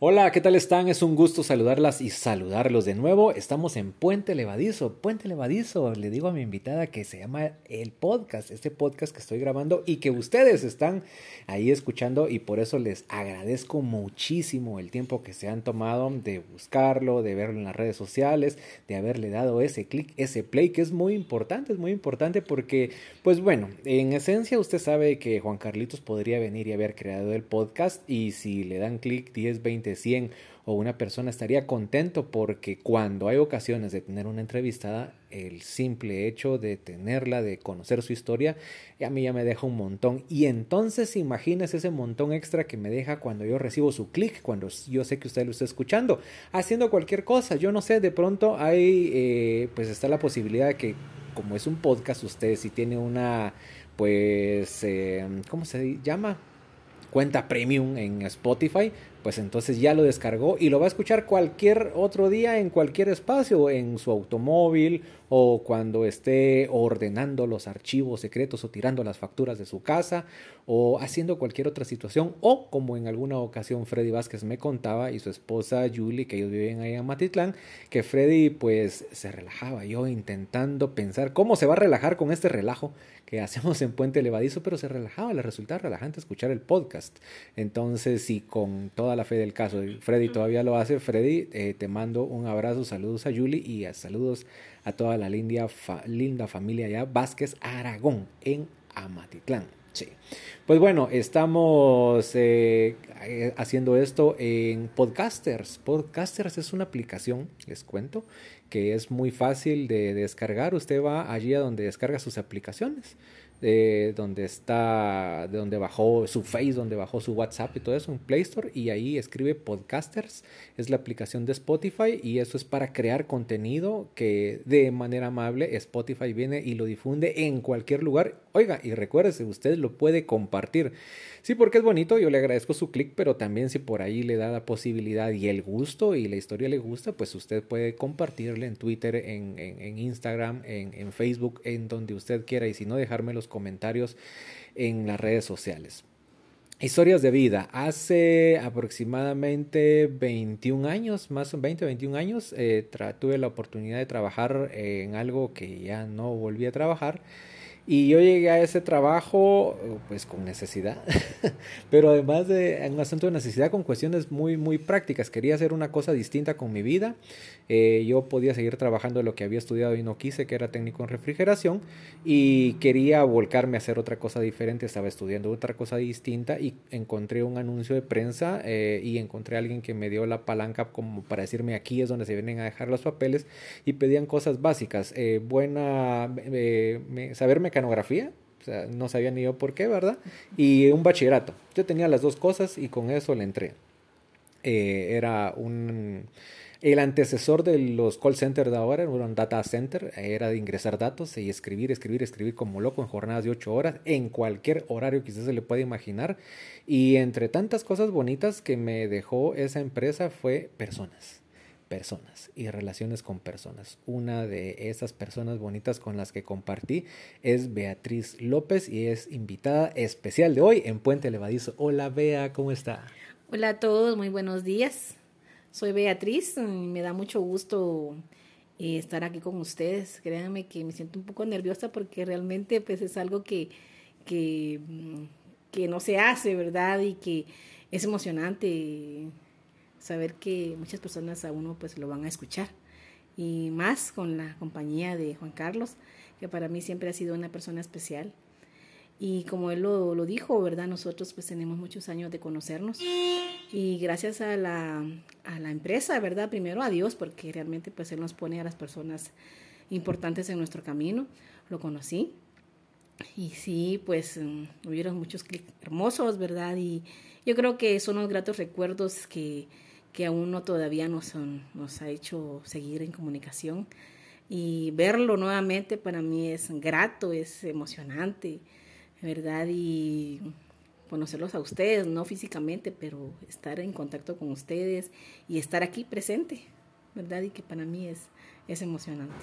Hola, ¿qué tal están? Es un gusto saludarlas y saludarlos de nuevo. Estamos en Puente Levadizo. Puente Levadizo, le digo a mi invitada que se llama el podcast, este podcast que estoy grabando y que ustedes están ahí escuchando y por eso les agradezco muchísimo el tiempo que se han tomado de buscarlo, de verlo en las redes sociales, de haberle dado ese clic, ese play, que es muy importante, es muy importante porque, pues bueno, en esencia usted sabe que Juan Carlitos podría venir y haber creado el podcast y si le dan clic 10, 20, 100 o una persona estaría contento porque cuando hay ocasiones de tener una entrevistada, el simple hecho de tenerla, de conocer su historia, a mí ya me deja un montón. Y entonces imagínese ese montón extra que me deja cuando yo recibo su clic, cuando yo sé que usted lo está escuchando, haciendo cualquier cosa. Yo no sé, de pronto hay, eh, pues está la posibilidad de que como es un podcast, usted si tiene una, pues, eh, ¿cómo se llama? cuenta premium en Spotify, pues entonces ya lo descargó y lo va a escuchar cualquier otro día en cualquier espacio, en su automóvil o cuando esté ordenando los archivos secretos o tirando las facturas de su casa o haciendo cualquier otra situación. O como en alguna ocasión Freddy Vázquez me contaba y su esposa Julie que ellos viven ahí en Matitlán que Freddy pues se relajaba. Yo intentando pensar cómo se va a relajar con este relajo que hacemos en Puente Levadizo pero se relajaba. Le resultaba relajante escuchar el podcast. Entonces si con toda la fe del caso Freddy todavía lo hace Freddy eh, te mando un abrazo saludos a Julie y a saludos a toda la linda, linda familia ya Vázquez Aragón en Amatitlán. Sí. Pues bueno, estamos eh, eh, haciendo esto en Podcasters. Podcasters es una aplicación, les cuento, que es muy fácil de descargar. Usted va allí a donde descarga sus aplicaciones de donde está, de donde bajó su Face, donde bajó su WhatsApp y todo eso en Play Store y ahí escribe Podcasters, es la aplicación de Spotify y eso es para crear contenido que de manera amable Spotify viene y lo difunde en cualquier lugar. Oiga, y recuérdese, usted lo puede compartir. Sí, porque es bonito, yo le agradezco su clic, pero también si por ahí le da la posibilidad y el gusto y la historia le gusta, pues usted puede compartirle en Twitter, en, en, Instagram, en, en Facebook, en donde usted quiera y si no, dejarme los comentarios en las redes sociales. Historias de vida. Hace aproximadamente 21 años, más o 20, 21 años, eh, tuve la oportunidad de trabajar en algo que ya no volví a trabajar y yo llegué a ese trabajo pues con necesidad, pero además de un asunto de necesidad con cuestiones muy, muy prácticas. Quería hacer una cosa distinta con mi vida. Eh, yo podía seguir trabajando lo que había estudiado y no quise, que era técnico en refrigeración, y quería volcarme a hacer otra cosa diferente. Estaba estudiando otra cosa distinta y encontré un anuncio de prensa eh, y encontré a alguien que me dio la palanca como para decirme aquí es donde se vienen a dejar los papeles y pedían cosas básicas. Eh, buena, saber mecanografía, o sea, no sabía ni yo por qué, ¿verdad? Y un bachillerato. Yo tenía las dos cosas y con eso le entré. Eh, era un... El antecesor de los call centers de ahora, era un data center, era de ingresar datos y escribir, escribir, escribir como loco en jornadas de ocho horas, en cualquier horario usted se le pueda imaginar. Y entre tantas cosas bonitas que me dejó esa empresa fue personas personas y relaciones con personas. Una de esas personas bonitas con las que compartí es Beatriz López y es invitada especial de hoy en Puente Levadizo. Hola Bea, ¿cómo está? Hola a todos, muy buenos días. Soy Beatriz, me da mucho gusto eh, estar aquí con ustedes. Créanme que me siento un poco nerviosa porque realmente pues es algo que, que, mm, que no se hace, ¿verdad? Y que es emocionante saber que muchas personas a uno pues lo van a escuchar. Y más con la compañía de Juan Carlos, que para mí siempre ha sido una persona especial. Y como él lo, lo dijo, ¿verdad? Nosotros pues tenemos muchos años de conocernos. Y gracias a la, a la empresa, ¿verdad? Primero a Dios, porque realmente pues él nos pone a las personas importantes en nuestro camino. Lo conocí. Y sí, pues mm, hubieron muchos clics hermosos, ¿verdad? Y yo creo que son unos gratos recuerdos que, que a uno todavía nos, nos ha hecho seguir en comunicación. Y verlo nuevamente para mí es grato, es emocionante, ¿verdad? Y conocerlos a ustedes, no físicamente, pero estar en contacto con ustedes y estar aquí presente, ¿verdad? Y que para mí es, es emocionante.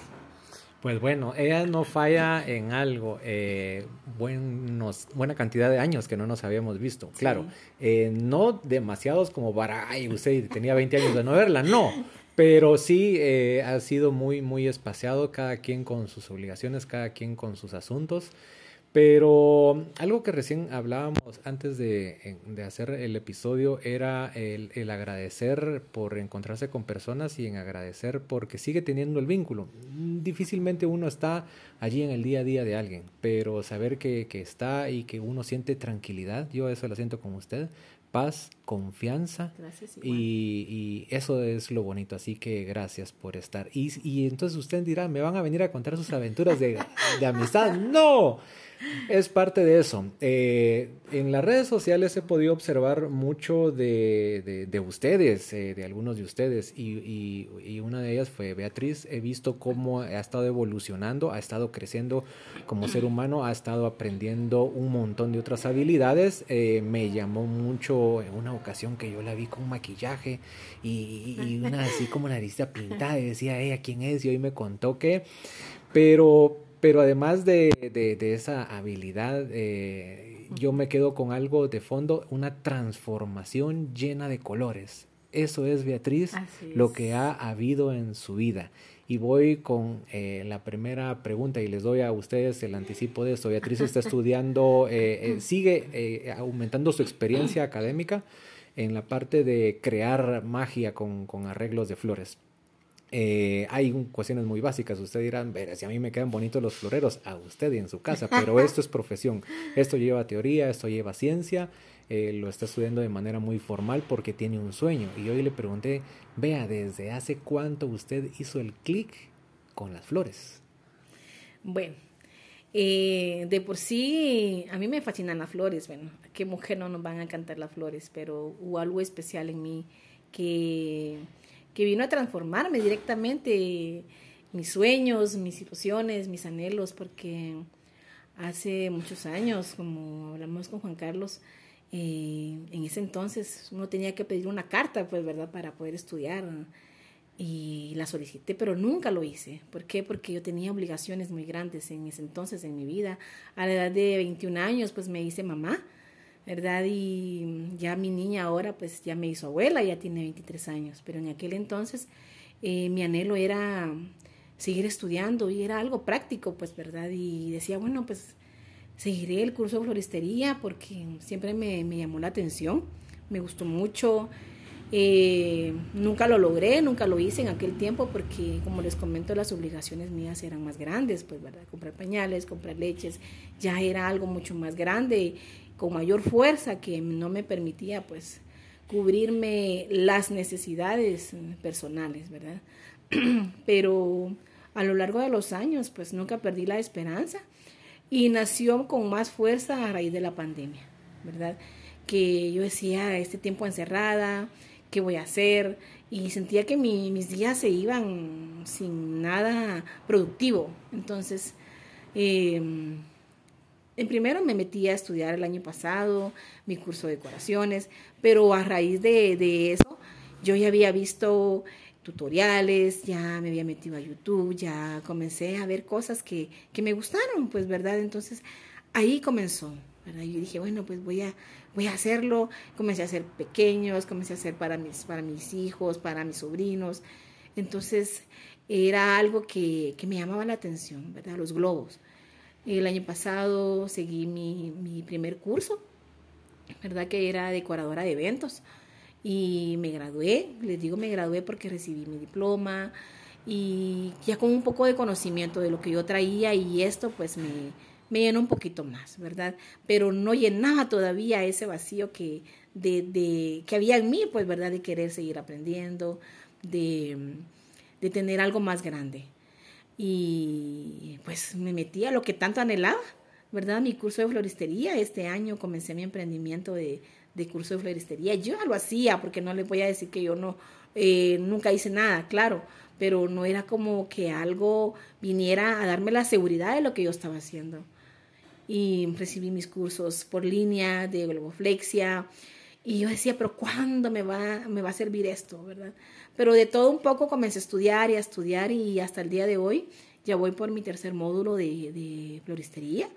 Pues bueno, ella no falla en algo. Eh, buenos, buena cantidad de años que no nos habíamos visto. Claro, eh, no demasiados como para, ay, usted tenía 20 años de no verla, no. Pero sí eh, ha sido muy, muy espaciado, cada quien con sus obligaciones, cada quien con sus asuntos. Pero algo que recién hablábamos antes de, hacer el episodio era el, agradecer por encontrarse con personas y en agradecer porque sigue teniendo el vínculo. Difícilmente uno está allí en el día a día de alguien, pero saber que, está y que uno siente tranquilidad, yo eso lo siento con usted, paz, confianza y, eso es lo bonito, así que gracias por estar. Y, y, entonces usted dirá, ¿me van a venir a contar sus aventuras de, de amistad? No. Es parte de eso. Eh, en las redes sociales he podido observar mucho de, de, ustedes, eh, de algunos de ustedes, y, y, una de ellas fue Beatriz. He visto cómo ha estado evolucionando, ha estado creciendo como ser humano, ha estado aprendiendo un montón de otras habilidades. Eh, me llamó mucho en una ocasión que yo la vi con maquillaje y, y una así como naricita pintada, y decía, ella, ¿quién es? Y hoy me contó que, pero pero además de, de, esa habilidad, eh, yo me quedo con algo de fondo, una transformación llena de colores. Eso es, Beatriz, lo que ha habido en su vida. Y voy con eh, la primera pregunta y les doy a ustedes el anticipo de esto. Beatriz está estudiando, eh, sigue aumentando su experiencia académica en la parte de crear magia con, con arreglos de flores. Eh, hay cuestiones muy básicas. Ustedes dirán, ver, si a mí me quedan bonitos los floreros, a usted y en su casa, pero esto es profesión. Esto lleva teoría, esto lleva ciencia. Eh, lo está estudiando de manera muy formal porque tiene un sueño. Y hoy le pregunté, vea, ¿desde hace cuánto usted hizo el clic con las flores? Bueno, eh, de por sí, a mí me fascinan las flores. Bueno, ¿a qué mujer no nos van a encantar las flores? Pero hubo algo especial en mí que que vino a transformarme directamente mis sueños, mis ilusiones, mis anhelos, porque hace muchos años, como hablamos con Juan Carlos, eh, en ese entonces uno tenía que pedir una carta, pues, ¿verdad?, para poder estudiar. Y la solicité, pero nunca lo hice. ¿Por qué? Porque yo tenía obligaciones muy grandes en ese entonces en mi vida. A la edad de 21 años, pues me hice mamá ¿verdad? Y ya mi niña ahora pues ya me hizo abuela, ya tiene 23 años, pero en aquel entonces eh, mi anhelo era seguir estudiando y era algo práctico, pues, ¿verdad? Y decía, bueno, pues seguiré el curso de floristería porque siempre me, me llamó la atención, me gustó mucho. Eh, nunca lo logré, nunca lo hice en aquel tiempo porque, como les comento, las obligaciones mías eran más grandes, pues, ¿verdad? Comprar pañales, comprar leches, ya era algo mucho más grande con mayor fuerza que no me permitía pues cubrirme las necesidades personales, ¿verdad? Pero a lo largo de los años pues nunca perdí la esperanza y nació con más fuerza a raíz de la pandemia, ¿verdad? Que yo decía, este tiempo encerrada, ¿qué voy a hacer? Y sentía que mis días se iban sin nada productivo. Entonces, eh, en primero me metí a estudiar el año pasado mi curso de decoraciones, pero a raíz de, eso yo ya había visto tutoriales, ya me había metido a YouTube, ya comencé a ver cosas que, me gustaron, pues, ¿verdad? Entonces ahí comenzó, ¿verdad? Yo dije, bueno, pues voy a, voy a hacerlo, comencé a hacer pequeños, comencé a hacer para mis, para mis hijos, para mis sobrinos. Entonces era algo que, que me llamaba la atención, ¿verdad? Los globos. El año pasado seguí mi, mi primer curso, ¿verdad? Que era decoradora de eventos. Y me gradué, les digo me gradué porque recibí mi diploma y ya con un poco de conocimiento de lo que yo traía y esto pues me, me llenó un poquito más, ¿verdad? Pero no llenaba todavía ese vacío que, de, de, que había en mí, pues, ¿verdad? De querer seguir aprendiendo, de, de tener algo más grande y pues me metí a lo que tanto anhelaba, ¿verdad? Mi curso de floristería. Este año comencé mi emprendimiento de, de curso de floristería. Yo lo hacía porque no les voy a decir que yo no, eh, nunca hice nada, claro, pero no era como que algo viniera a darme la seguridad de lo que yo estaba haciendo. Y recibí mis cursos por línea de globoflexia. Y yo decía, pero ¿cuándo me va, me va a servir esto, verdad? Pero de todo un poco comencé a estudiar y a estudiar y hasta el día de hoy ya voy por mi tercer módulo de, floristería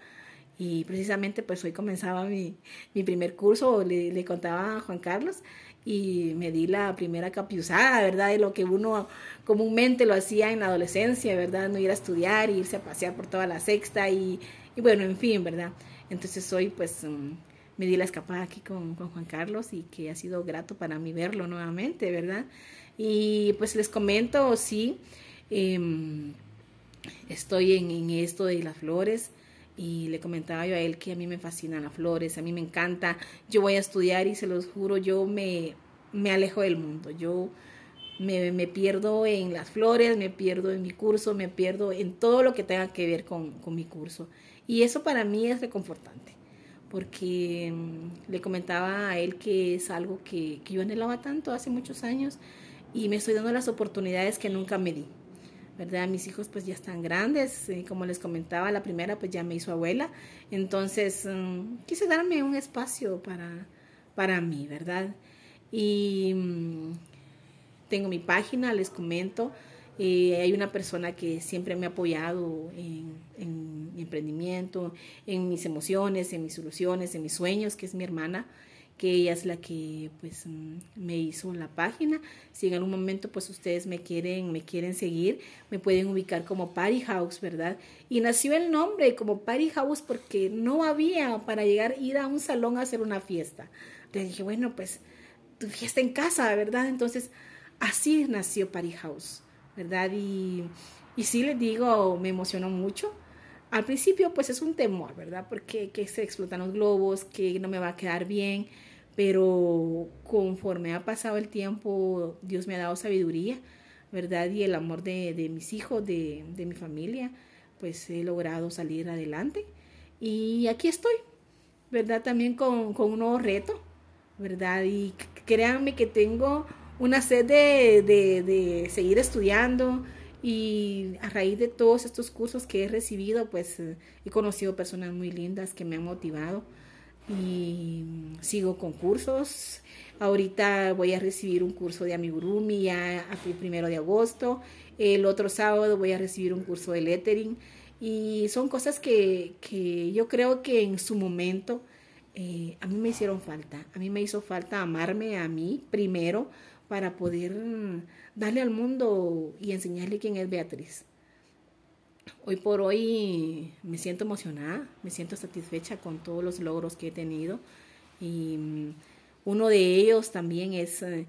y precisamente pues hoy comenzaba mi, primer curso, le, contaba a Juan Carlos y me di la primera capiuzada, ¿verdad? De lo que uno comúnmente lo hacía en la adolescencia, ¿verdad? No ir a estudiar, irse a pasear por toda la sexta y, bueno, en fin, ¿verdad? Entonces hoy pues um, me di la escapada aquí con, con, Juan Carlos y que ha sido grato para mí verlo nuevamente, ¿verdad? Y pues les comento, sí, eh, estoy en, en esto de las flores y le comentaba yo a él que a mí me fascinan las flores, a mí me encanta, yo voy a estudiar y se los juro, yo me, me alejo del mundo, yo me, me, pierdo en las flores, me pierdo en mi curso, me pierdo en todo lo que tenga que ver con, con mi curso. Y eso para mí es reconfortante, porque um, le comentaba a él que es algo que, que yo anhelaba tanto hace muchos años y me estoy dando las oportunidades que nunca me di. ¿verdad? Mis hijos pues ya están grandes, y como les comentaba, la primera pues ya me hizo abuela, entonces um, quise darme un espacio para, para mí, ¿verdad? Y um, tengo mi página, les comento, eh, hay una persona que siempre me ha apoyado en, en mi emprendimiento, en mis emociones, en mis soluciones, en mis sueños, que es mi hermana que ella es la que pues mm, me hizo la página. Si en algún momento pues ustedes me quieren, me quieren seguir, me pueden ubicar como Party House, ¿verdad? Y nació el nombre como Party House porque no había para llegar, ir a un salón a hacer una fiesta. Le dije, bueno, pues tu fiesta en casa, ¿verdad? Entonces, así nació Party House, ¿verdad? Y, y sí les digo, me emocionó mucho. Al principio, pues es un temor, ¿verdad? Porque que se explotan los globos, que no me va a quedar bien pero conforme ha pasado el tiempo, Dios me ha dado sabiduría, ¿verdad? Y el amor de, de mis hijos, de, de, mi familia, pues he logrado salir adelante. Y aquí estoy, ¿verdad? También con, con un nuevo reto, ¿verdad? Y créanme que tengo una sed de, de, de seguir estudiando, y a raíz de todos estos cursos que he recibido, pues he conocido personas muy lindas que me han motivado y sigo con cursos. Ahorita voy a recibir un curso de amigurumi ya el primero de agosto. El otro sábado voy a recibir un curso de lettering. Y son cosas que, que yo creo que en su momento eh, a mí me hicieron falta. A mí me hizo falta amarme a mí primero para poder darle al mundo y enseñarle quién es Beatriz. Hoy por hoy me siento emocionada, me siento satisfecha con todos los logros que he tenido y mm, uno de ellos también es, eh,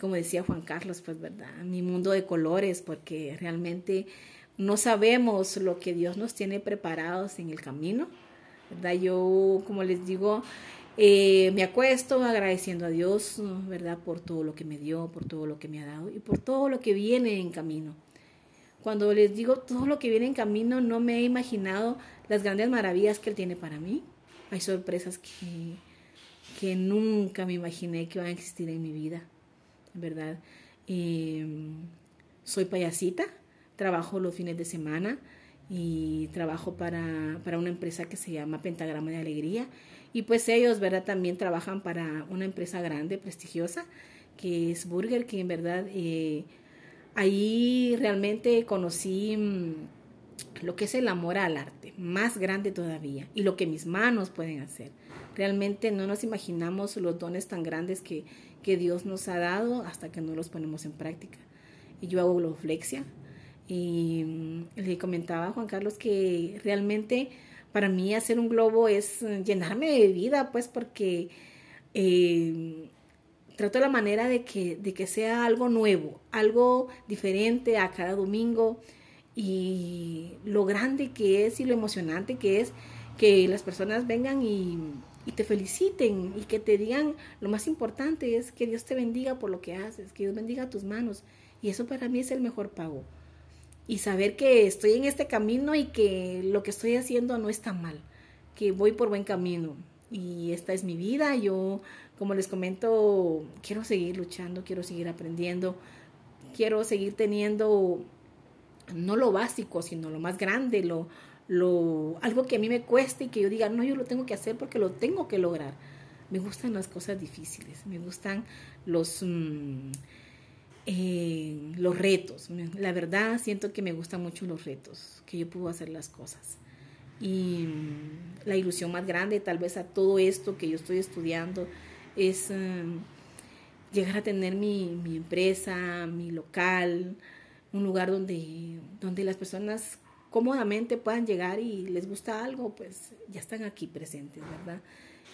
como decía Juan Carlos, pues verdad, mi mundo de colores, porque realmente no sabemos lo que Dios nos tiene preparados en el camino, ¿verdad? Yo, como les digo, eh, me acuesto agradeciendo a Dios, ¿verdad? Por todo lo que me dio, por todo lo que me ha dado y por todo lo que viene en camino. Cuando les digo todo lo que viene en camino, no me he imaginado las grandes maravillas que Él tiene para mí. Hay sorpresas que, que nunca me imaginé que van a existir en mi vida, ¿verdad? Eh, soy payasita, trabajo los fines de semana y trabajo para, para, una empresa que se llama Pentagrama de Alegría. Y pues ellos, ¿verdad? También trabajan para una empresa grande, prestigiosa, que es Burger, que en verdad... Eh, ahí realmente conocí mm, lo que es el amor al arte, más grande todavía, y lo que mis manos pueden hacer. Realmente no nos imaginamos los dones tan grandes que, que Dios nos ha dado hasta que no los ponemos en práctica. Y yo hago globoflexia y mm, le comentaba a Juan Carlos que realmente para mí hacer un globo es llenarme de vida, pues porque eh, trato la manera de que, de que sea algo nuevo, algo diferente a cada domingo y lo grande que es y lo emocionante que es que las personas vengan y, te feliciten y que te digan, lo más importante es que Dios te bendiga por lo que haces, que Dios bendiga tus manos. Y eso para mí es el mejor pago. Y saber que estoy en este camino y que lo que estoy haciendo no está mal, que voy por buen camino. Y esta es mi vida, yo como les comento, quiero seguir luchando, quiero seguir aprendiendo, quiero seguir teniendo no lo básico, sino lo más grande, lo, lo, algo que a mí me cueste y que yo diga, no, yo lo tengo que hacer porque lo tengo que lograr. Me gustan las cosas difíciles, me gustan los, mm, eh, los retos. La verdad, siento que me gustan mucho los retos, que yo puedo hacer las cosas. Y mm, la ilusión más grande, tal vez a todo esto que yo estoy estudiando, es eh, llegar a tener mi, mi, empresa, mi local, un lugar donde, donde las personas cómodamente puedan llegar y les gusta algo, pues ya están aquí presentes, ¿verdad?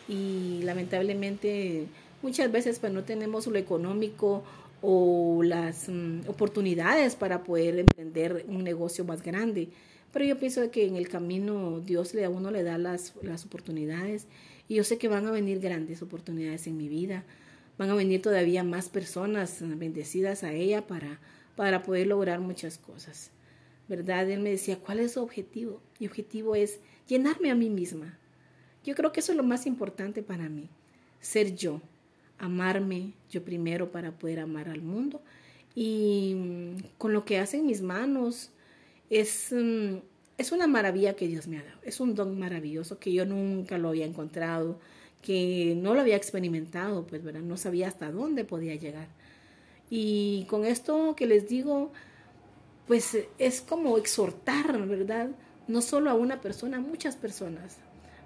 Y lamentablemente muchas veces pues no tenemos lo económico o las mm, oportunidades para poder emprender un negocio más grande. Pero yo pienso que en el camino Dios le, a uno le da las, las oportunidades y yo sé que van a venir grandes oportunidades en mi vida. Van a venir todavía más personas bendecidas a ella para, para poder lograr muchas cosas. ¿Verdad? Él me decía, ¿cuál es su objetivo? Mi objetivo es llenarme a mí misma. Yo creo que eso es lo más importante para mí, ser yo, amarme yo primero para poder amar al mundo. Y con lo que hacen mis manos, es, mm, es una maravilla que Dios me ha dado. Es un don maravilloso que yo nunca lo había encontrado, que no lo había experimentado, pues, ¿verdad? No sabía hasta dónde podía llegar. Y con esto que les digo, pues es como exhortar, ¿verdad? No solo a una persona, a muchas personas.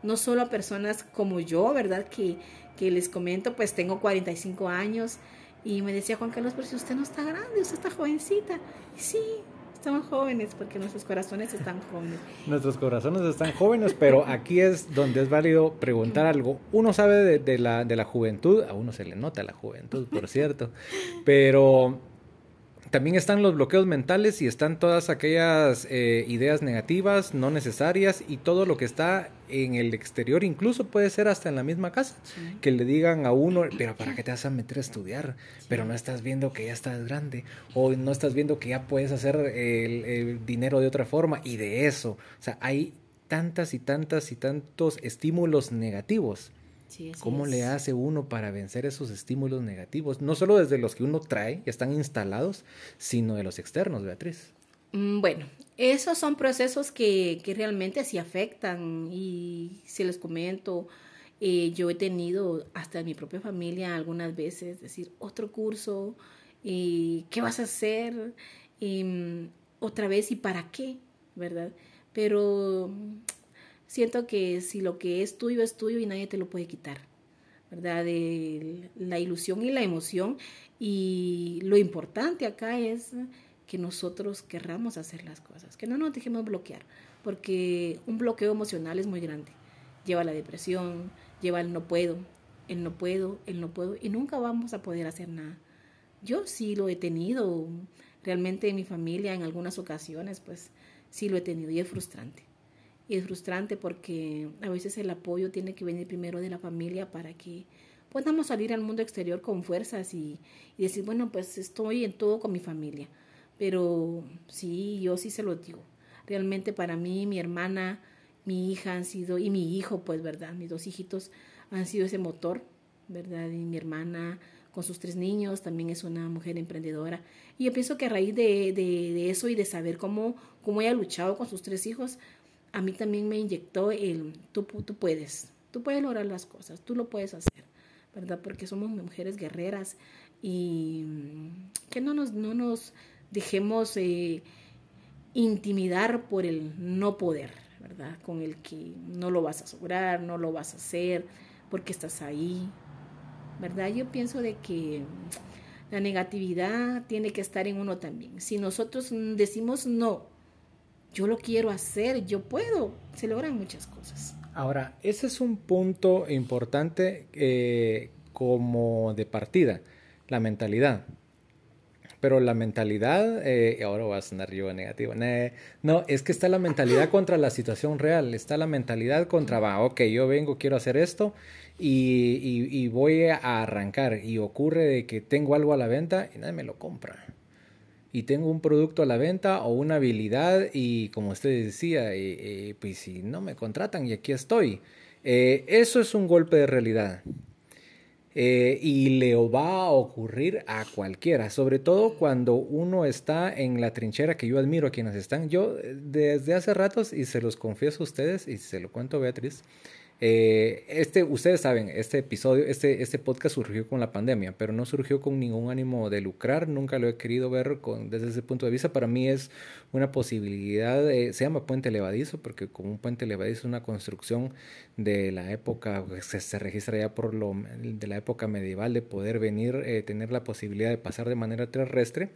No solo a personas como yo, ¿verdad? Que, que les comento, pues tengo 45 años y me decía Juan Carlos, pero si usted no está grande, usted está jovencita. Sí, estamos jóvenes porque nuestros corazones están jóvenes. Nuestros corazones están jóvenes, pero aquí es donde es válido preguntar algo. Uno sabe de, la, de la juventud, a uno se le nota la juventud, por cierto, pero también están los bloqueos mentales y están todas aquellas eh, ideas negativas, no necesarias y todo lo que está en el exterior, incluso puede ser hasta en la misma casa, que le digan a uno, pero ¿para qué te vas a meter a estudiar? Pero no estás viendo que ya estás grande o no estás viendo que ya puedes hacer el dinero de otra forma y de eso. O sea, hay tantas y tantas y tantos estímulos negativos ¿Cómo le hace uno para vencer esos estímulos negativos? No solo desde los que uno trae, ya están instalados, sino de los externos, Beatriz. Mm, bueno, esos son procesos que, que realmente sí afectan y si les comento, eh, yo he tenido hasta en mi propia familia algunas veces decir otro curso, y ¿qué vas a hacer? Em, otra vez y para qué, ¿verdad? Pero siento que si lo que es tuyo es tuyo y nadie te lo puede quitar, ¿verdad? De la ilusión y la emoción. Y lo importante acá es que nosotros querramos hacer las cosas, que no nos dejemos bloquear, porque un bloqueo emocional es muy grande. Lleva la depresión, lleva el no puedo, el no puedo, el no puedo, y nunca vamos a poder hacer nada. Yo sí lo he tenido, realmente en mi familia en algunas ocasiones, pues sí lo he tenido y es frustrante. Y es frustrante porque a veces el apoyo tiene que venir primero de la familia para que podamos salir al mundo exterior con fuerzas y, decir, bueno, pues estoy en todo con mi familia. Pero sí, yo sí se lo digo. Realmente para mí, mi hermana, mi hija han sido, y mi hijo, pues, ¿verdad? Mis dos hijitos han sido ese motor, ¿verdad? Y mi hermana con sus tres niños también es una mujer emprendedora. Y yo pienso que a raíz de, de, eso y de saber cómo, cómo ella ha luchado con sus tres hijos, a mí también me inyectó el, tú, tú puedes, tú puedes lograr las cosas, tú lo puedes hacer, ¿verdad? Porque somos mujeres guerreras y que no nos, no nos dejemos eh, intimidar por el no poder, ¿verdad? Con el que no lo vas a lograr, no lo vas a hacer, porque estás ahí, ¿verdad? Yo pienso de que la negatividad tiene que estar en uno también. Si nosotros decimos no, yo lo quiero hacer, yo puedo, se logran muchas cosas. Ahora, ese es un punto importante eh, como de partida, la mentalidad. Pero la mentalidad, eh, ahora va a sonar yo negativo, no, es que está la mentalidad contra la situación real, está la mentalidad contra, va, ok, yo vengo, quiero hacer esto y, y voy a arrancar y ocurre de que tengo algo a la venta y nadie me lo compra y tengo un producto a la venta o una habilidad y como usted decía, eh, eh, pues si no me contratan y aquí estoy. Eh, eso es un golpe de realidad. y le va a ocurrir a cualquiera, sobre todo cuando uno está en la trinchera que yo admiro a quienes están. Yo desde hace ratos, y se los confieso a ustedes, y se lo cuento a Beatriz, Eh, este, ustedes saben, este episodio, este, este podcast surgió con la pandemia, pero no surgió con ningún ánimo de lucrar, nunca lo he querido ver con, desde ese punto de vista. Para mí es una posibilidad, se llama puente levadizo, porque como un puente levadizo es una construcción de la época, se, se registra ya por lo de la época medieval, de poder venir, eh, tener la posibilidad de pasar de manera terrestre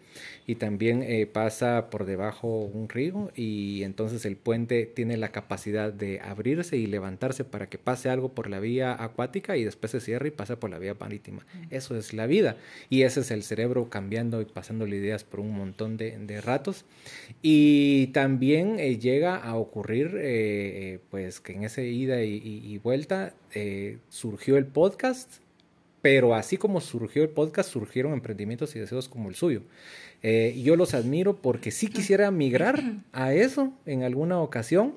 y también eh, pasa por debajo un río y entonces el puente tiene la capacidad de abrirse y levantarse para que pase algo por la vía acuática y después se cierra y pasa por la vía marítima. Eso es la vida. Y ese es el cerebro cambiando y pasándole ideas por un montón de, de ratos. Y también eh, llega a ocurrir pues que en esa ida y y, vuelta eh, surgió el podcast, pero así como surgió el podcast, surgieron emprendimientos y deseos como el suyo. Eh, yo los admiro porque sí quisiera migrar a eso en alguna ocasión,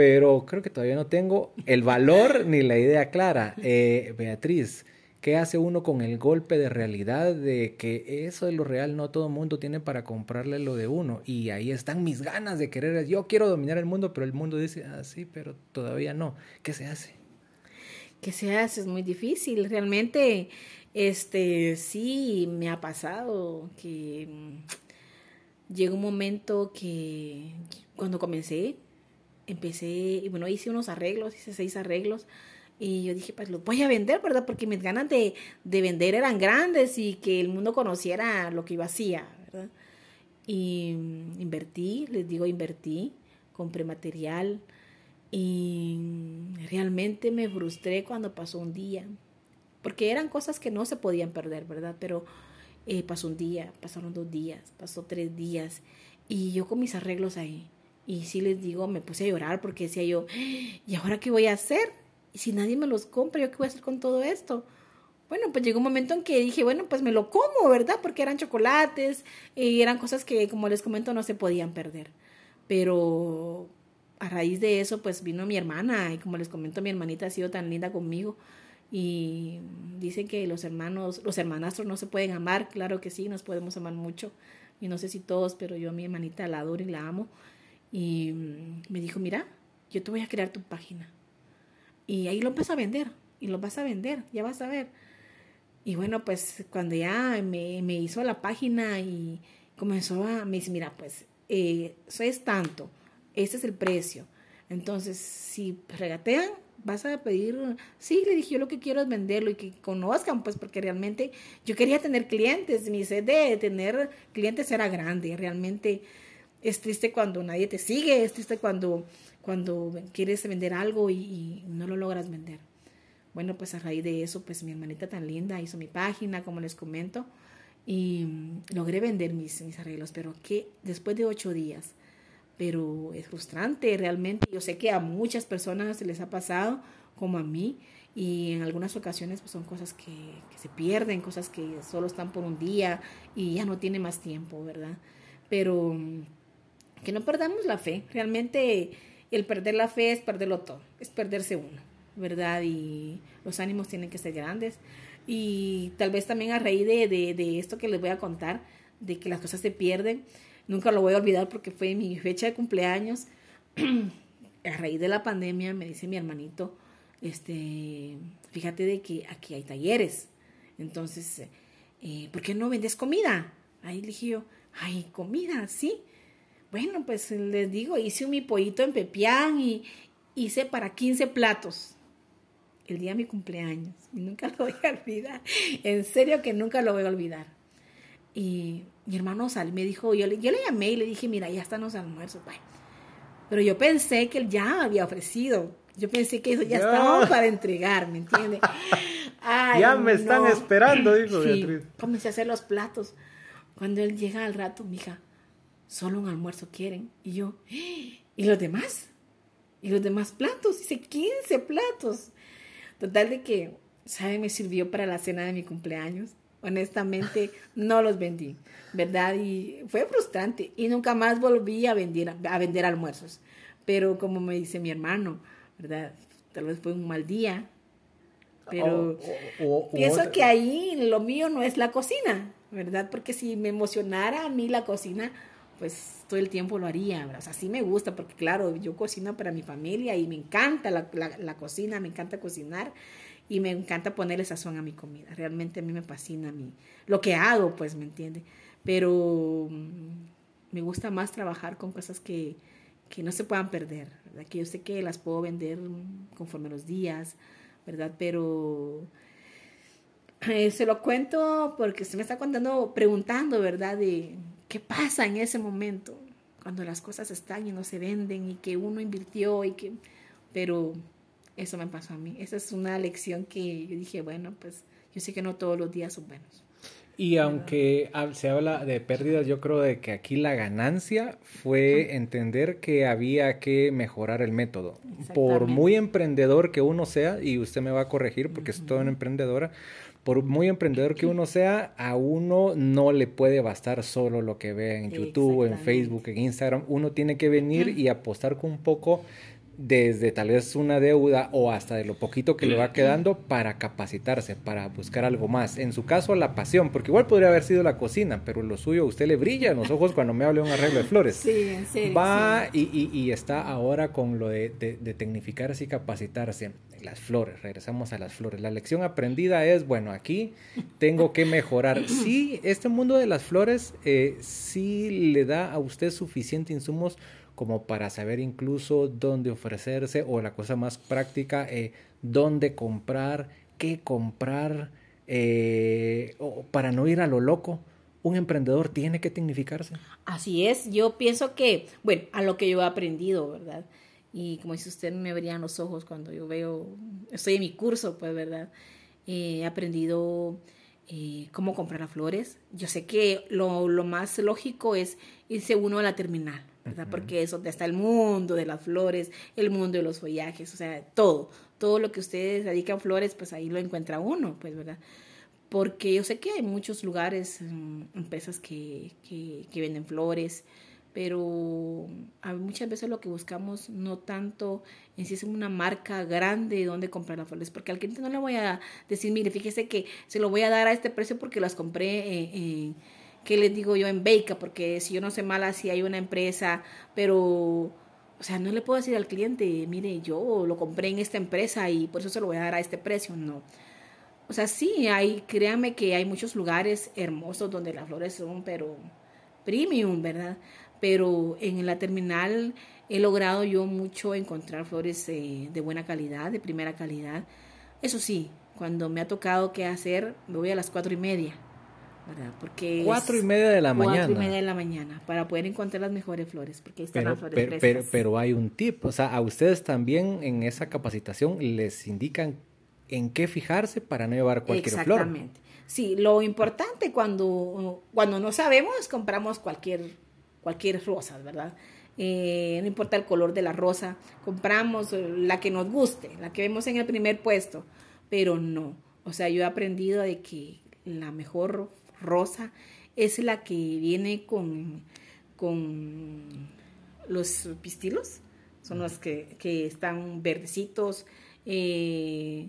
pero creo que todavía no tengo el valor ni la idea clara. Eh, Beatriz, ¿Qué hace uno con el golpe de realidad de que eso es lo real? No todo el mundo tiene para comprarle lo de uno. Y ahí están mis ganas de querer. Yo quiero dominar el mundo, pero el mundo dice, ah, sí, pero todavía no. ¿Qué se hace? ¿Qué se hace? Es muy difícil. Realmente, este, sí, me ha pasado que mm, llega un momento que cuando comencé, empecé, bueno, hice unos arreglos, hice seis arreglos y yo dije, pues lo voy a vender, ¿verdad? Porque mis ganas de, vender eran grandes y que el mundo conociera lo que yo hacía, ¿verdad? Y mm, invertí, les digo, invertí, compré material y realmente me frustré cuando pasó un día, porque eran cosas que no se podían perder, ¿verdad? Pero eh, pasó un día, pasaron dos días, pasó tres días y yo con mis arreglos ahí. Y sí les digo, me puse a llorar porque decía yo, ¿y ahora qué voy a hacer? Y si nadie me los compra, ¿yo qué voy a hacer con todo esto? Bueno, pues llegó un momento en que dije, bueno, pues me lo como, ¿verdad? Porque eran chocolates y eran cosas que, como les comento, no se podían perder. Pero a raíz de eso, pues vino mi hermana y como les comento, mi hermanita ha sido tan linda conmigo. Y dicen que los hermanos, los hermanastros no se pueden amar. Claro que sí, nos podemos amar mucho. Y no sé si todos, pero yo a mi hermanita la adoro y la amo. Y me dijo, mira, yo te voy a crear tu página y ahí lo empezó a vender, y lo vas a vender, ya vas a ver. Y bueno, pues cuando ya me, me hizo la página y comenzó a, me dice, mira, pues eh, eso es tanto, este es el precio. Entonces, si regatean, vas a pedir, sí, le dije, yo lo que quiero es venderlo y que conozcan, pues porque realmente yo quería tener clientes, mi sed de tener clientes era grande, realmente es triste cuando nadie te sigue, es triste cuando cuando quieres vender algo y, no lo logras vender. Bueno, pues a raíz de eso, pues mi hermanita tan linda hizo mi página, como les comento, y logré vender mis, mis arreglos, pero que después de ocho días, pero es frustrante realmente. Yo sé que a muchas personas se les ha pasado, como a mí, y en algunas ocasiones pues, son cosas que, que, se pierden, cosas que solo están por un día y ya no tiene más tiempo, ¿verdad? Pero que no perdamos la fe. Realmente el perder la fe es perderlo todo, es perderse uno, ¿verdad? Y los ánimos tienen que ser grandes. Y tal vez también a raíz de, de, esto que les voy a contar, de que las cosas se pierden, nunca lo voy a olvidar porque fue mi fecha de cumpleaños. a raíz de la pandemia me dice mi hermanito, este, fíjate de que aquí hay talleres. Entonces, eh, ¿por qué no vendes comida? Ahí dije yo, ay, comida, sí. Bueno, pues les digo, hice un mi pollito en pepián y hice para 15 platos el día de mi cumpleaños. Y nunca lo voy a olvidar. En serio que nunca lo voy a olvidar. Y mi hermano sal, me dijo, yo le, yo le llamé y le dije, mira, ya están los almuerzos. Pero yo pensé que él ya había ofrecido. Yo pensé que eso ya, estaba para entregar, ¿me entiende? ya me están esperando, dijo Beatriz. Comencé a hacer los platos. Cuando él llega al rato, mija, solo un almuerzo quieren. Y yo, ¿y los demás? ¿Y los demás platos? Dice, 15 platos. Total de que, ¿sabe? Me sirvió para la cena de mi cumpleaños. Honestamente, no los vendí, ¿verdad? Y fue frustrante. Y nunca más volví a vender, a vender almuerzos. Pero como me dice mi hermano, ¿verdad? Tal vez fue un mal día. Pero pienso que ahí lo mío no es la cocina, ¿verdad? Porque si me emocionara a mí la cocina, pues todo el tiempo lo haría, o sea, sí me gusta, porque claro, yo cocino para mi familia y me encanta la, la, cocina, me encanta cocinar y me encanta ponerle sazón a mi comida, realmente a mí me fascina mi, lo que hago, pues, ¿me entiende? Pero mm, me gusta más trabajar con cosas que, que no se puedan perder, ¿verdad? Que yo sé que las puedo vender conforme los días, ¿verdad? Pero eh, se lo cuento porque se me está contando, preguntando, ¿verdad? De qué pasa en ese momento, cuando las cosas están y no se venden y que uno invirtió y que... Pero eso me pasó a mí. Esa es una lección que yo dije, bueno, pues yo sé que no todos los días son buenos. Y aunque se habla de pérdidas, yo creo de que aquí la ganancia fue entender que había que mejorar el método. Por muy emprendedor que uno sea, y usted me va a corregir porque es toda una emprendedora, por muy emprendedor que uno sea, a uno no le puede bastar solo lo que ve en YouTube, en Facebook, en Instagram. Uno tiene que venir y apostar con un poco desde tal vez una deuda o hasta de lo poquito que le va quedando para capacitarse, para buscar algo más. En su caso, la pasión, porque igual podría haber sido la cocina, pero lo suyo, usted le brilla en los ojos cuando me habla de un arreglo de flores. Sí, en serio. Va Y, y, está ahora con lo de, de, tecnificarse y capacitarse. Las flores, regresamos a las flores. La lección aprendida es, bueno, aquí tengo que mejorar. Sí, este mundo de las flores eh, sí le da a usted suficiente insumos como para saber incluso dónde ofrecerse o la cosa más práctica, eh, dónde comprar, qué comprar, eh, o para no ir a lo loco. Un emprendedor tiene que tecnificarse. Así es, yo pienso que, bueno, a lo que yo he aprendido, ¿verdad? Y como dice usted, me verían los ojos cuando yo veo, estoy en mi curso, pues, ¿verdad? he aprendido eh, cómo comprar las flores. Yo sé que lo, lo, más lógico es irse uno a la terminal, ¿verdad? Porque es donde está el mundo de las flores, el mundo de los follajes, o sea, todo, todo lo que ustedes dedican flores, pues ahí lo encuentra uno, pues, ¿verdad? Porque yo sé que hay muchos lugares, mm, empresas que, que, que venden flores, pero muchas veces lo que buscamos no tanto en si es una marca grande donde comprar las flores, porque al cliente no le voy a decir, mire, fíjese que se lo voy a dar a este precio porque las compré en ¿qué les digo yo? En Beika, porque si yo no sé mala si hay una empresa, pero, o sea, no le puedo decir al cliente, mire, yo lo compré en esta empresa y por eso se lo voy a dar a este precio, no. O sea, sí, hay, créanme que hay muchos lugares hermosos donde las flores son, pero premium, ¿verdad? Pero en la terminal he logrado yo mucho encontrar flores eh, de buena calidad, de primera calidad. Eso sí, cuando me ha tocado qué hacer, me voy a las cuatro y media porque cuatro y media de la mañana. Cuatro y media de la mañana para poder encontrar las mejores flores, porque están pero, las flores pero, pero, pero, hay un tip, o sea, a ustedes también en esa capacitación les indican en qué fijarse para no llevar cualquier flor. Exactamente. Sí, lo importante cuando, cuando no sabemos, compramos cualquier, cualquier rosa, ¿verdad? Eh, no importa el color de la rosa, compramos la que nos guste, la que vemos en el primer puesto, pero no. O sea, yo he aprendido de que la mejor rosa es la que viene con, con los pistilos, son los que, están verdecitos. Eh,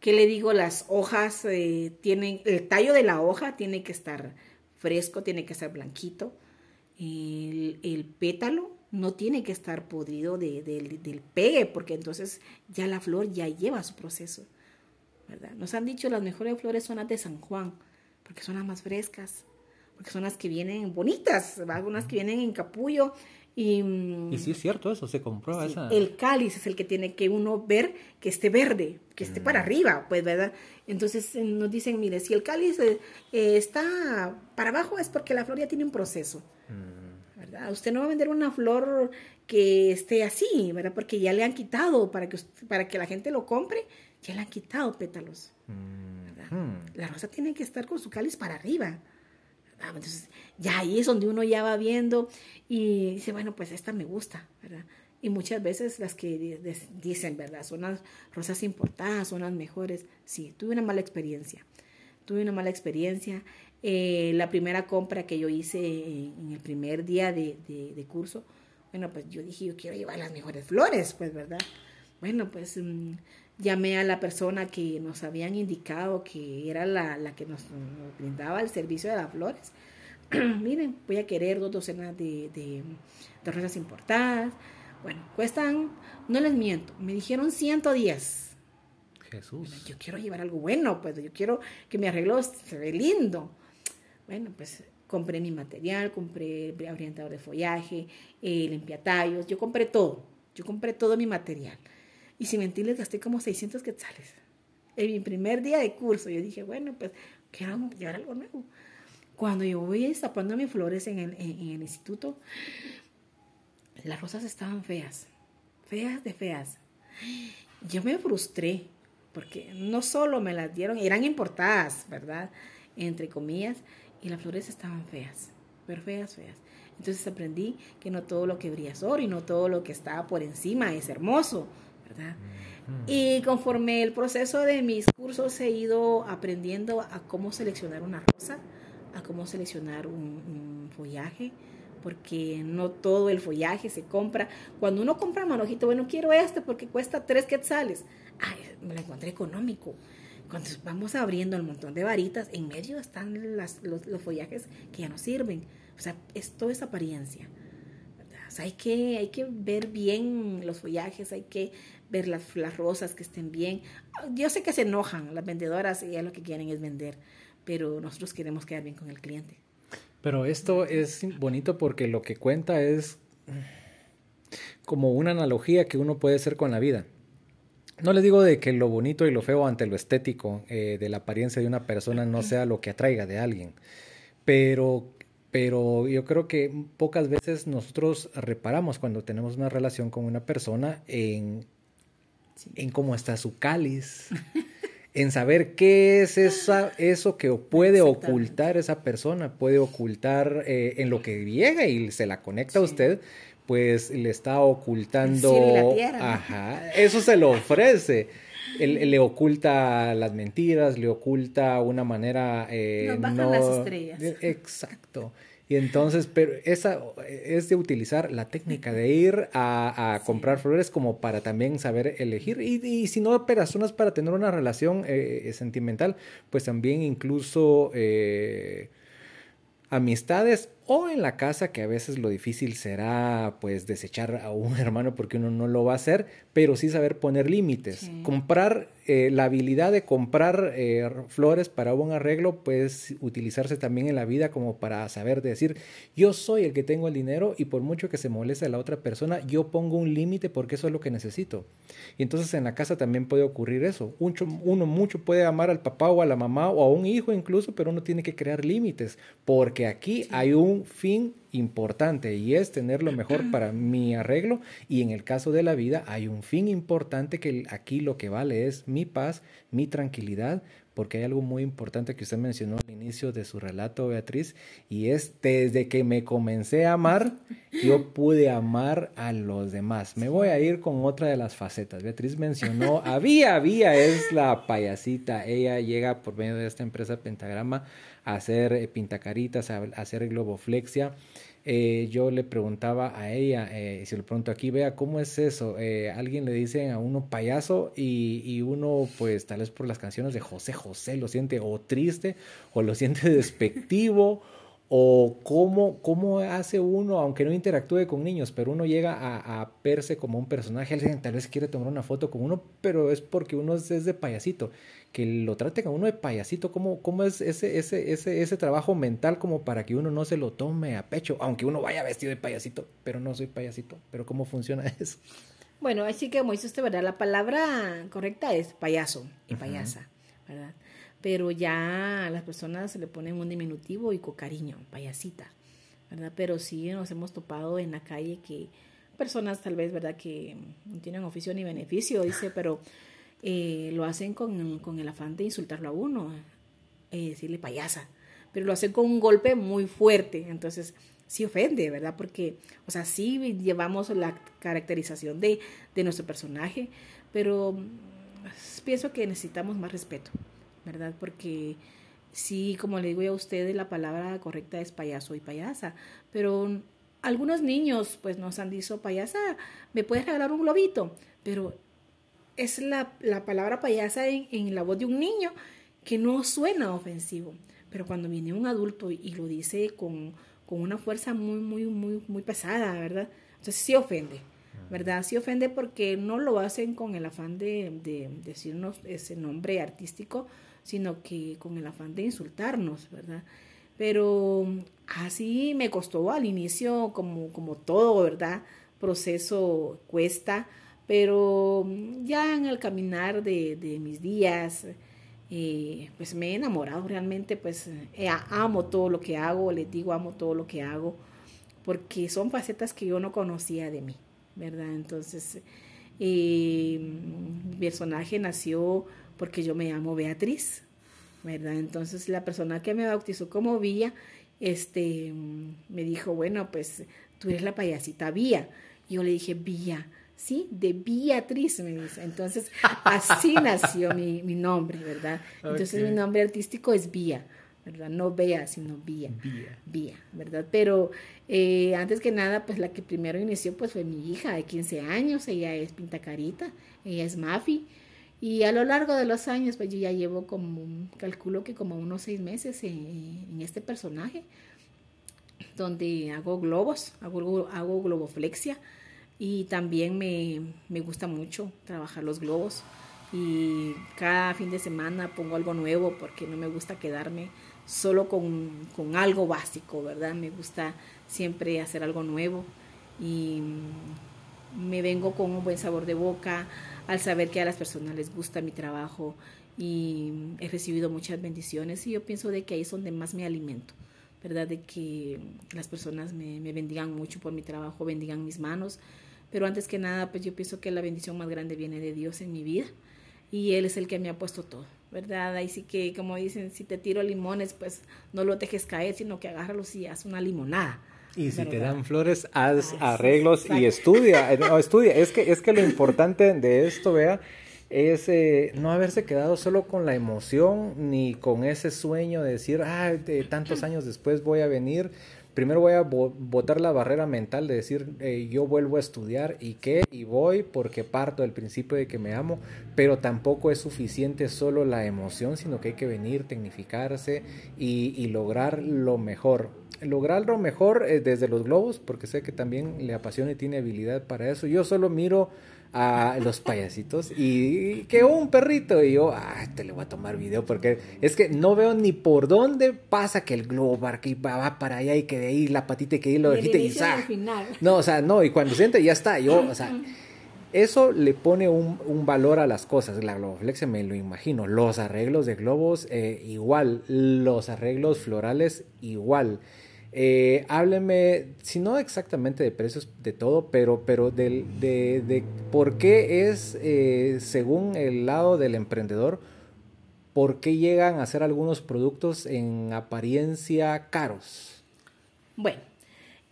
¿Qué le digo? Las hojas eh, tienen, el tallo de la hoja tiene que estar fresco, tiene que estar blanquito. El, pétalo no tiene que estar podrido del pegue, porque entonces ya la flor ya lleva su proceso. ¿verdad? Nos han dicho las mejores flores son las de San Juan porque son las más frescas, porque son las que vienen bonitas, algunas que vienen en capullo. Y, y sí es cierto eso, se comprueba esa. El cáliz es el que tiene que uno ver que esté verde, que esté para mm. arriba, pues, ¿verdad? Entonces eh, nos dicen, mire, si el cáliz eh, eh, está para abajo es porque la flor ya tiene un proceso. Mm. ¿Verdad? Usted no va a vender una flor que esté así, ¿verdad? Porque ya le han quitado, para que, para que la gente lo compre, ya le han quitado pétalos. Mm. La rosa tiene que estar con su cáliz para arriba. Entonces, ya ahí es donde uno ya va viendo y dice, bueno, pues esta me gusta, ¿verdad? Y muchas veces las que dicen, ¿verdad? Son las rosas importadas, son las mejores. Sí, tuve una mala experiencia. Tuve una mala experiencia. Eh, la primera compra que yo hice en el primer día de, de, curso, bueno, pues yo dije, yo quiero llevar las mejores flores, pues, ¿verdad? Bueno, pues mm, llamé a la persona que nos habían indicado que era la, la que nos, brindaba el servicio de las flores. miren, voy a querer dos docenas de, de, de rosas importadas. Bueno, cuestan, no les miento, me dijeron 110. Jesús. yo quiero llevar algo bueno, pues yo quiero que mi arreglo se ve lindo. Bueno, pues compré mi material, compré orientador de follaje, eh, limpiatallos, yo compré todo, yo compré todo mi material. Y sin mentirles gasté como 600 quetzales. En mi primer día de curso yo dije, bueno, pues quiero llevar algo nuevo. Cuando yo voy destapando mis flores en el, en el instituto, las rosas estaban feas, feas de feas. Yo me frustré porque no solo me las dieron, eran importadas, ¿verdad? Entre comillas, y las flores estaban feas, pero feas, feas. Entonces aprendí que no todo lo que brilla es oro y no todo lo que está por encima es hermoso, ¿verdad? Y conforme el proceso de mis cursos he ido aprendiendo a cómo seleccionar una rosa, a cómo seleccionar un, un follaje, porque no todo el follaje se compra. Cuando uno compra manojito, bueno, quiero este porque cuesta tres quetzales. Ay, me lo encontré económico. Cuando vamos abriendo el montón de varitas, en medio están las, los, follajes que ya no sirven. O sea, es apariencia. O sea, hay, que, hay que ver bien los follajes, hay que ver las, las rosas que estén bien. Yo sé que se enojan las vendedoras ya lo que quieren es vender, pero nosotros queremos quedar bien con el cliente. Pero esto es bonito porque lo que cuenta es como una analogía que uno puede hacer con la vida. No les digo de que lo bonito y lo feo ante lo estético eh, de la apariencia de una persona no sea lo que atraiga de alguien, pero, pero yo creo que pocas veces nosotros reparamos cuando tenemos una relación con una persona en, en cómo está su cáliz, en saber qué es esa, eso que puede ocultar esa persona, puede ocultar eh, en lo que llega y se la conecta a usted, pues le está ocultando, ajá, eso se lo ofrece. Él, le oculta las mentiras, le oculta una manera... Eh, no, las estrellas. Exacto. Y entonces, pero esa es de utilizar la técnica de ir a, a comprar flores como para también saber elegir. Y, y si no personas para tener una relación eh, sentimental, pues también incluso eh, amistades o en la casa, que a veces lo difícil será pues desechar a un hermano porque uno no lo va a hacer, pero sí saber poner límites. Comprar, eh, la habilidad de comprar eh, flores para un arreglo, pues utilizarse también en la vida como para saber decir, yo soy el que tengo el dinero y por mucho que se moleste a la otra persona, yo pongo un límite porque eso es lo que necesito. Y entonces en la casa también puede ocurrir eso. Uno mucho puede amar al papá o a la mamá o a un hijo incluso, pero uno tiene que crear límites porque aquí hay un fin importante y es tener lo mejor para mi arreglo. Y en el caso de la vida hay un fin importante que aquí lo que vale es mi paz, mi tranquilidad, porque hay algo muy importante que usted mencionó al inicio de su relato, Beatriz, y es desde que me comencé a amar, yo pude amar a los demás. Me voy a ir con otra de las facetas. Beatriz mencionó, había, había, es la payasita. Ella llega por medio de esta empresa Pentagrama a hacer eh, pintacaritas, a, hacer globoflexia. Eh, yo le preguntaba a ella, eh, si le pregunto aquí, vea, ¿cómo es eso? Eh, alguien le dice a uno payaso y, y, uno, pues tal vez por las canciones de José José lo siente o triste o lo siente despectivo o cómo, cómo hace uno, aunque no interactúe con niños, pero uno llega a, a verse como un personaje, alguien tal vez quiere tomar una foto con uno, pero es porque uno es, es de payasito que lo traten a uno de payasito, ¿cómo, cómo es ese, ese, ese, ese trabajo mental como para que uno no se lo tome a pecho, aunque uno vaya vestido de payasito, pero no soy payasito, pero ¿cómo funciona eso? Bueno, así que como dice usted, ¿verdad? La palabra correcta es payaso y payasa, ¿verdad? Pero ya a las personas se le ponen un diminutivo y con cariño, payasita, ¿verdad? Pero sí nos hemos topado en la calle que personas tal vez, ¿verdad? Que no tienen oficio ni beneficio, dice, pero eh, lo hacen con, con, el afán de insultarlo a uno, eh, decirle payasa, pero lo hacen con un golpe muy fuerte, entonces sí ofende, ¿verdad? Porque, o sea, sí llevamos la caracterización de, de nuestro personaje, pero pienso que necesitamos más respeto, ¿verdad? Porque sí, como le digo a ustedes, la palabra correcta es payaso y payasa, pero algunos niños pues nos han dicho, payasa, ¿me puedes regalar un globito? Pero es la, la palabra payasa en, en, la voz de un niño que no suena ofensivo. Pero cuando viene un adulto y lo dice con, con una fuerza muy, muy, muy, muy pesada, ¿verdad? Entonces sí ofende, ¿verdad? Sí ofende porque no lo hacen con el afán de, de decirnos ese nombre artístico, sino que con el afán de insultarnos, ¿verdad? Pero así me costó al inicio, como, como todo, ¿verdad? Proceso cuesta, pero ya en el caminar de, de mis días, eh, pues me he enamorado realmente, pues eh, amo todo lo que hago, les digo amo todo lo que hago, porque son facetas que yo no conocía de mí, ¿verdad? Entonces, eh, mi personaje nació porque yo me llamo Beatriz, ¿verdad? Entonces la persona que me bautizó como Villa, este, me dijo, bueno, pues tú eres la payasita Vía. Y yo le dije, Vía, ¿sí? De Beatriz, me dice. Entonces, así nació mi, mi, nombre, ¿verdad? Entonces, mi nombre artístico es Vía, ¿verdad? No Bea, sino Vía. Vía. ¿verdad? Pero eh, antes que nada, pues la que primero inició, pues fue mi hija de 15 años, ella es Pintacarita, ella es Mafi. Y a lo largo de los años, pues yo ya llevo como, calculo que como unos seis meses en, este personaje, donde hago globos, hago, hago globoflexia, y también me, me gusta mucho trabajar los globos. Y cada fin de semana pongo algo nuevo porque no me gusta quedarme solo con, con, algo básico, ¿verdad? Me gusta siempre hacer algo nuevo. Y me vengo con un buen sabor de boca al saber que a las personas les gusta mi trabajo y he recibido muchas bendiciones y yo pienso de que ahí es donde más me alimento, ¿verdad? De que las personas me, me bendigan mucho por mi trabajo, bendigan mis manos pero antes que nada, pues yo pienso que la bendición más grande viene de Dios en mi vida y Él es el que me ha puesto todo, ¿verdad? Ahí sí que, como dicen, si te tiro limones, pues no lo dejes caer, sino que agárralos y haz una limonada. Y si te dan flores, haz arreglos y estudia. No, estudia. Es que, es que lo importante de esto, vea, es eh, no haberse quedado solo con la emoción ni con ese sueño de decir, ah, de tantos años después voy a venir primero voy a botar la barrera mental de decir yo vuelvo a estudiar y qué y voy porque parto del principio de que me amo, pero tampoco es suficiente solo la emoción, sino que hay que venir, tecnificarse y, lograr lo mejor. Lograr lo mejor eh, desde los globos, porque sé que también le apasiona y tiene habilidad para eso. Yo solo miro a los payasitos y que un perrito y yo, ah, te le voy a tomar video porque es que no veo ni por dónde pasa que el globo que va para allá y que de ahí la patita y que ahí lo dejiste y, No, o sea, no, y cuando siente ya está, yo, o sea, eso le pone un, un, valor a las cosas. La globoflexia me lo imagino. Los arreglos de globos, eh, igual. Los arreglos florales, igual. Eh, hábleme, si no exactamente de precios de todo, pero, pero de, de, por qué es, eh, según el lado del emprendedor, por qué llegan a ser algunos productos en apariencia caros. Bueno,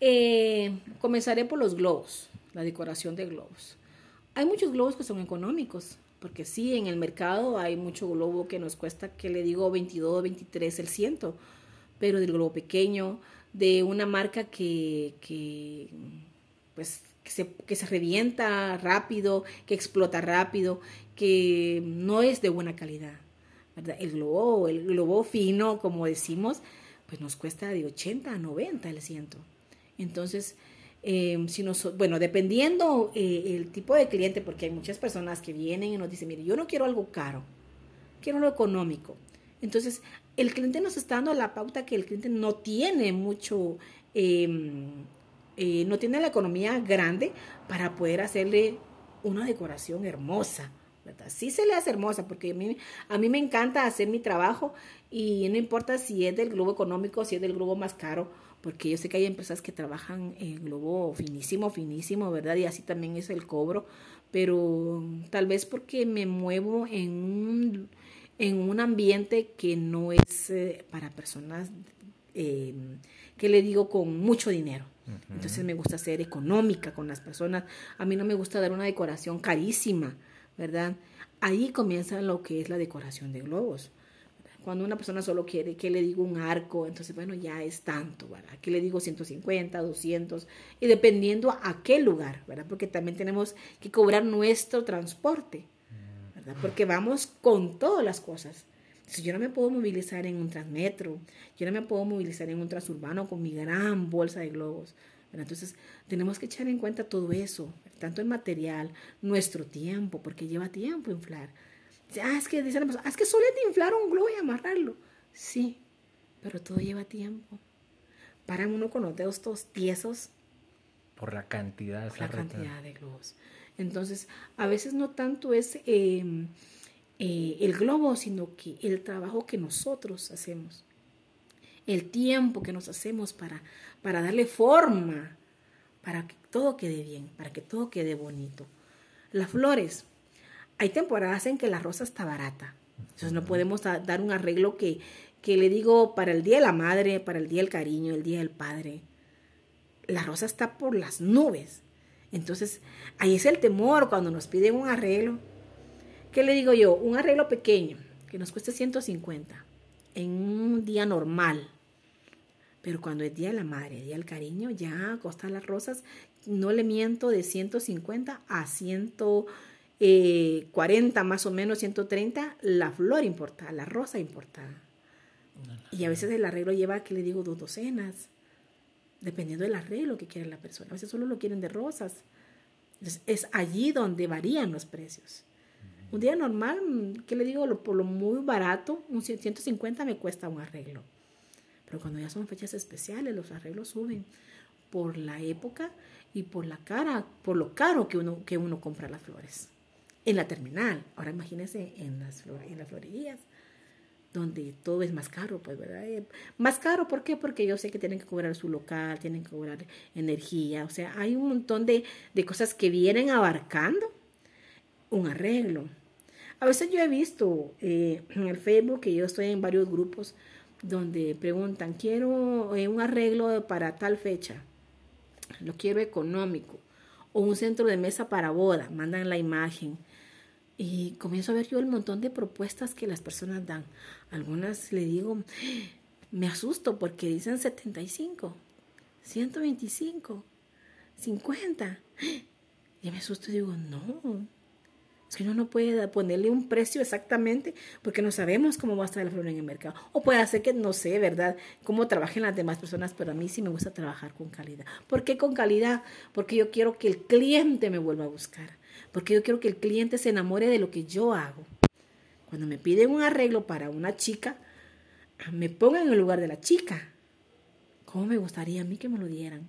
eh, comenzaré por los globos, la decoración de globos. Hay muchos globos que son económicos, porque sí, en el mercado hay mucho globo que nos cuesta, que le digo 22, 23 el ciento, pero del globo pequeño, de una marca que, que pues, que se, que se revienta rápido, que explota rápido, que no es de buena calidad. ¿verdad? El globo, el globo fino, como decimos, pues nos cuesta de 80 a 90 el ciento. Entonces, eh, si nos, bueno, dependiendo eh, el tipo de cliente, porque hay muchas personas que vienen y nos dicen, mire, yo no quiero algo caro, quiero algo económico. Entonces, el cliente nos está dando la pauta que el cliente no tiene mucho, em, eh, no tiene la economía grande para poder hacerle una decoración hermosa. Sí se le hace hermosa porque a mí, a mí me encanta hacer mi trabajo y no importa si es del globo económico, si es del globo más caro, porque yo sé que hay empresas que trabajan en globo finísimo, finísimo, ¿verdad? Y así también es el cobro, pero tal vez porque me muevo en un en un ambiente que no es eh, para personas, eh, que le digo, con mucho dinero. Entonces me gusta ser económica con las personas. A mí no me gusta dar una decoración carísima, ¿verdad? Ahí comienza lo que es la decoración de globos. Cuando una persona solo quiere que le digo un arco, entonces, bueno, ya es tanto, ¿verdad? Que le digo 150, 200, y dependiendo a qué lugar, ¿verdad? Porque también tenemos que cobrar nuestro transporte, porque vamos con todas las cosas. Entonces yo no me puedo movilizar en un transmetro, yo no me puedo movilizar en un transurbano con mi gran bolsa de globos. Entonces tenemos que echar en cuenta todo eso, tanto el material, nuestro tiempo, porque lleva tiempo inflar. Ah, es que dicen, ah, es que solo es de inflar un globo y amarrarlo. Sí, pero todo lleva tiempo. Para uno con los dedos todos tiesos. Por la cantidad, por la cantidad de globos. Entonces, a veces no tanto es em, eh, el globo, sino que el trabajo que nosotros hacemos, el tiempo que nos hacemos para, para darle forma, para que todo quede bien, para que todo quede bonito. Las flores, hay temporadas en que la rosa está barata, entonces no podemos dar un arreglo que, que le digo para el Día de la Madre, para el Día del Cariño, el Día del Padre. La rosa está por las nubes. Entonces, ahí es el temor cuando nos piden un arreglo ¿Qué le digo yo? Un arreglo pequeño, que nos cueste 150 en un día normal. Pero cuando es Día de la Madre, Día del Cariño, ya costan las rosas, no le miento, de 150 a 140 eh, más o menos, 130, la flor importada, la rosa importada. Y a veces el arreglo lleva, que le digo, dos docenas, dependiendo del arreglo que quiere la persona. A veces solo lo quieren de rosas. Entonces, es allí donde varían los precios. Un día normal, ¿qué le digo? Por lo muy barato, un 150 me cuesta un arreglo. Pero cuando ya son fechas especiales, los arreglos suben por la época y por la cara, por lo caro que uno, que uno compra las flores. En la terminal, ahora imagínense en las, en las florerías, donde todo es más caro, pues, ¿verdad? Eh, más caro, ¿por qué? Porque yo sé que tienen que cobrar su local, tienen que cobrar energía, o sea, hay un montón de, de cosas que vienen abarcando un arreglo. A veces yo he visto eh, en el Facebook que yo estoy en varios grupos donde preguntan, quiero eh, un arreglo para tal fecha, lo quiero económico, o un centro de mesa para boda, mandan la imagen. Y comienzo a ver yo el montón de propuestas que las personas dan. Algunas le digo, me asusto porque dicen 75, 125, 50. Y me asusto y digo, no, es uno no puede ponerle un precio exactamente porque no sabemos cómo va a estar la flor en el mercado. O puede ser que no sé, ¿verdad?, cómo trabajen las demás personas, pero a mí sí me gusta trabajar con calidad. ¿Por qué con calidad? Porque yo quiero que el cliente me vuelva a buscar. Porque yo quiero que el cliente se enamore de lo que yo hago. Cuando me piden un arreglo para una chica, me pongan en el lugar de la chica. ¿Cómo me gustaría a mí que me lo dieran?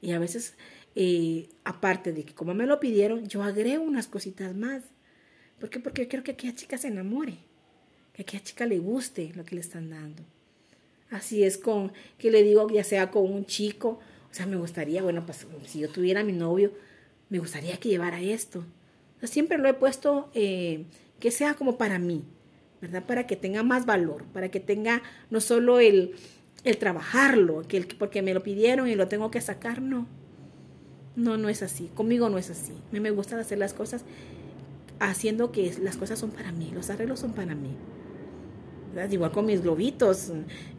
Y a veces eh, aparte de que como me lo pidieron, yo agrego unas cositas más. ¿Por qué? Porque yo quiero que aquella chica se enamore, que aquella chica le guste lo que le están dando. Así es con, que le digo, ya sea con un chico, o sea, me gustaría, bueno, pues si yo tuviera mi novio, me gustaría que llevara esto. siempre lo he puesto eh, que sea como para mí, ¿verdad? Para que tenga más valor, para que tenga no solo el, el trabajarlo, que el, porque me lo pidieron y lo tengo que sacar, no no, no es así. Conmigo no es así. A mí me gusta hacer las cosas haciendo que las cosas son para mí, los arreglos son para mí. Igual con mis globitos.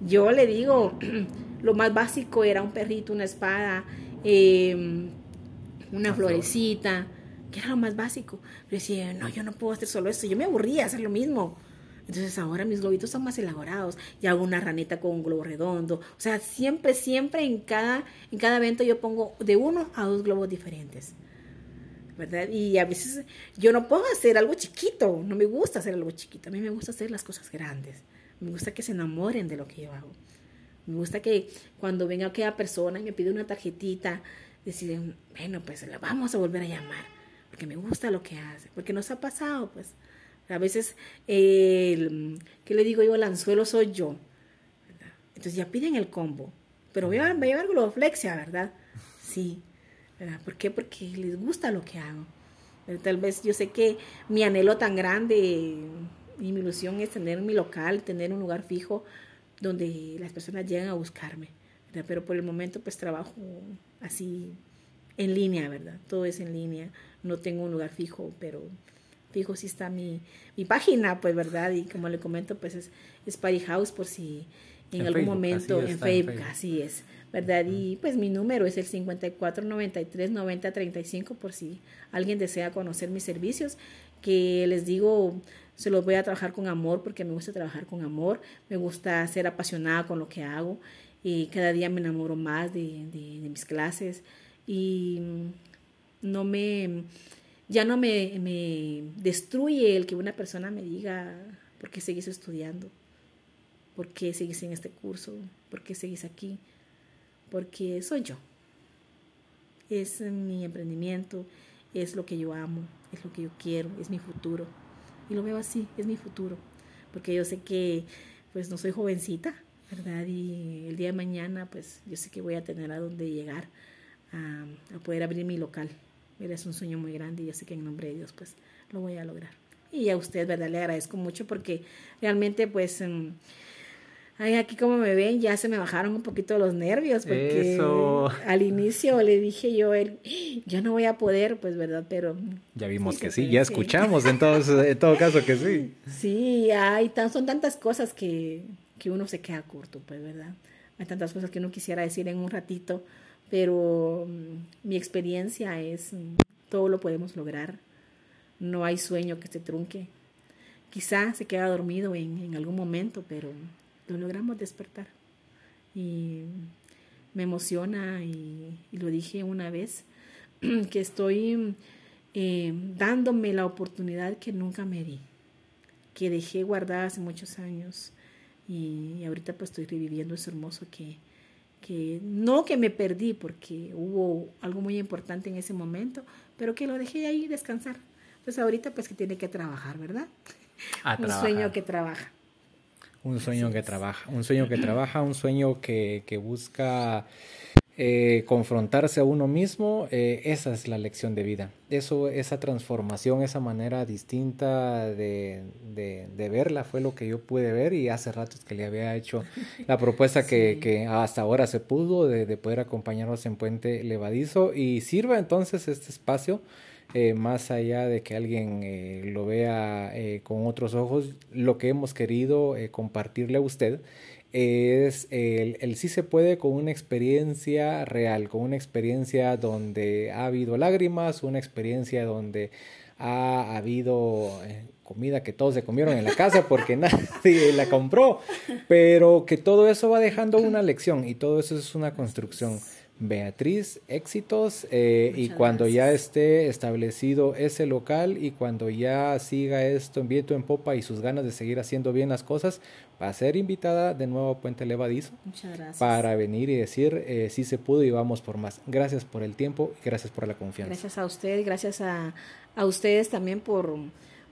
Yo le digo, lo más básico era un perrito, una espada, em, una florecita, que era lo más básico. Pero decía, no, yo no puedo hacer solo eso. Yo me aburría hacer lo mismo. Entonces ahora mis globitos son más elaborados. Y hago una ranita con un globo redondo. O sea, siempre, siempre en cada, en cada evento yo pongo de uno a dos globos diferentes. ¿verdad? Y a veces yo no puedo hacer algo chiquito, no me gusta hacer algo chiquito, a mí me gusta hacer las cosas grandes, me gusta que se enamoren de lo que yo hago, me gusta que cuando venga aquella persona y me pide una tarjetita, decir, bueno, pues la vamos a volver a llamar, porque me gusta lo que hace, porque nos ha pasado, pues, a veces, ¿qué le digo yo? El anzuelo soy yo. Entonces ya piden el combo. Pero voy a, voy a llevar globoflexia, ¿verdad? Sí. ¿verdad? ¿Por qué? Porque les gusta lo que hago. tal vez yo sé que mi anhelo tan grande y mi ilusión es tener mi local, tener un lugar fijo donde las personas lleguen a buscarme. Pero por el momento pues trabajo así en línea, ¿verdad? Todo es en línea. No tengo un lugar fijo, pero fijo si está mi, mi página, pues, ¿verdad? Y como le comento, pues es, es Party House por si en, algún momento en Facebook, así es, ¿verdad? Y pues mi número es el 54 93 90 35 por si alguien desea conocer mis servicios, que les digo, se los voy a trabajar con amor porque me gusta trabajar con amor, me gusta ser apasionada con lo que hago y cada día me enamoro más de, de, mis clases. Y no me, ya no me, me destruye el que una persona me diga por qué seguís estudiando, por qué seguís en este curso, por qué seguís aquí, porque soy yo. Es mi emprendimiento, es lo que yo amo, es lo que yo quiero, es mi futuro. Y lo veo así, es mi futuro, porque yo sé que pues no soy jovencita, ¿verdad? Y el día de mañana pues yo sé que voy a tener a dónde llegar a, poder abrir mi local. Mira, es un sueño muy grande y yo sé que en nombre de Dios pues lo voy a lograr. Y a usted, ¿verdad? Le agradezco mucho porque realmente pues... Ay, aquí como me ven, ya se me bajaron un poquito los nervios, porque al inicio le dije yo, él, yo no voy a poder, pues, ¿verdad? Pero... Ya vimos que sí, ya escuchamos en, todo, en todo caso que sí. Sí, hay tan, son tantas cosas que, que uno se queda corto, pues, ¿verdad? Hay tantas cosas que uno quisiera decir en un ratito, pero mm, mi experiencia es, mm, todo lo podemos lograr, no hay sueño que se trunque. Quizá se queda dormido en, algún momento, pero lo logramos despertar. Y me emociona, y, lo dije una vez, que estoy eh, dándome la oportunidad que nunca me di, que dejé guardada hace muchos años. Y, ahorita pues estoy reviviendo eso hermoso que, que no que me perdí porque hubo algo muy importante en ese momento, pero que lo dejé ahí descansar. Entonces ahorita pues que tiene que trabajar, ¿verdad? Un sueño que trabaja. Un sueño que trabaja, un sueño que trabaja, un sueño que, que busca eh, confrontarse a uno mismo, eh, esa es la lección de vida. Eso, esa transformación, esa manera distinta de, de, verla fue lo que yo pude ver y hace ratos que le había hecho la propuesta que, que hasta ahora se pudo de, de poder acompañarnos en Puente Levadizo y sirva entonces este espacio eh, más allá de que alguien eh, lo vea eh, con otros ojos, lo que hemos querido compartirle a usted es el, el, sí se puede con una experiencia real, con una experiencia donde ha habido lágrimas, una experiencia donde ha habido comida que todos se comieron en la casa porque nadie la compró, pero que todo eso va dejando una lección y todo eso es una construcción. Beatriz, éxitos eh, y cuando ya esté establecido ese local y cuando ya siga esto en viento en popa y sus ganas de seguir haciendo bien las cosas, va a ser invitada de nuevo a Puente Levadizo para venir y decir eh, si se pudo y vamos por más. Gracias por el tiempo y gracias por la confianza. Gracias a usted, gracias a, a ustedes también por,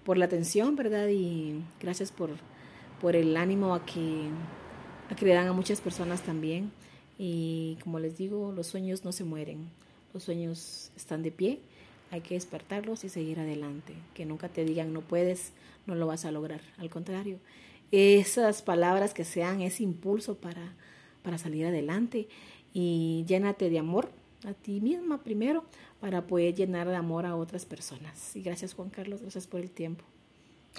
por la atención, ¿verdad? Y gracias por, por el ánimo a que, a que le dan a muchas personas también. Y como les digo, los sueños no se mueren, los sueños están de pie, hay que despertarlos y seguir adelante. Que nunca te digan no puedes, no lo vas a lograr. Al contrario, esas palabras que sean ese impulso para, para salir adelante y llénate de amor a ti misma primero para poder llenar de amor a otras personas. Y gracias Juan Carlos, gracias por el tiempo.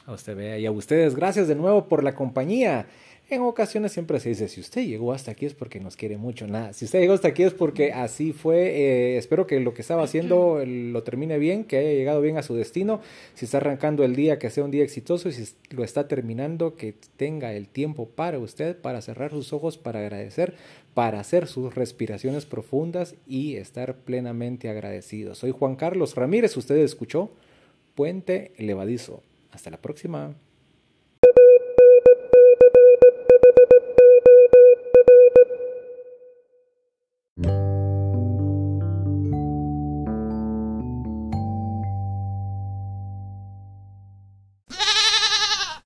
A usted vea y a ustedes, gracias de nuevo por la compañía. En ocasiones siempre se dice, si usted llegó hasta aquí es porque nos quiere mucho. Nada, si usted llegó hasta aquí es porque así fue. Eh, espero que lo que estaba haciendo lo termine bien, que haya llegado bien a su destino. Si está arrancando el día, que sea un día exitoso. Y si lo está terminando, que tenga el tiempo para usted, para cerrar sus ojos, para agradecer, para hacer sus respiraciones profundas y estar plenamente agradecido. Soy Juan Carlos Ramírez, usted escuchó Puente Levadizo. Hasta la próxima.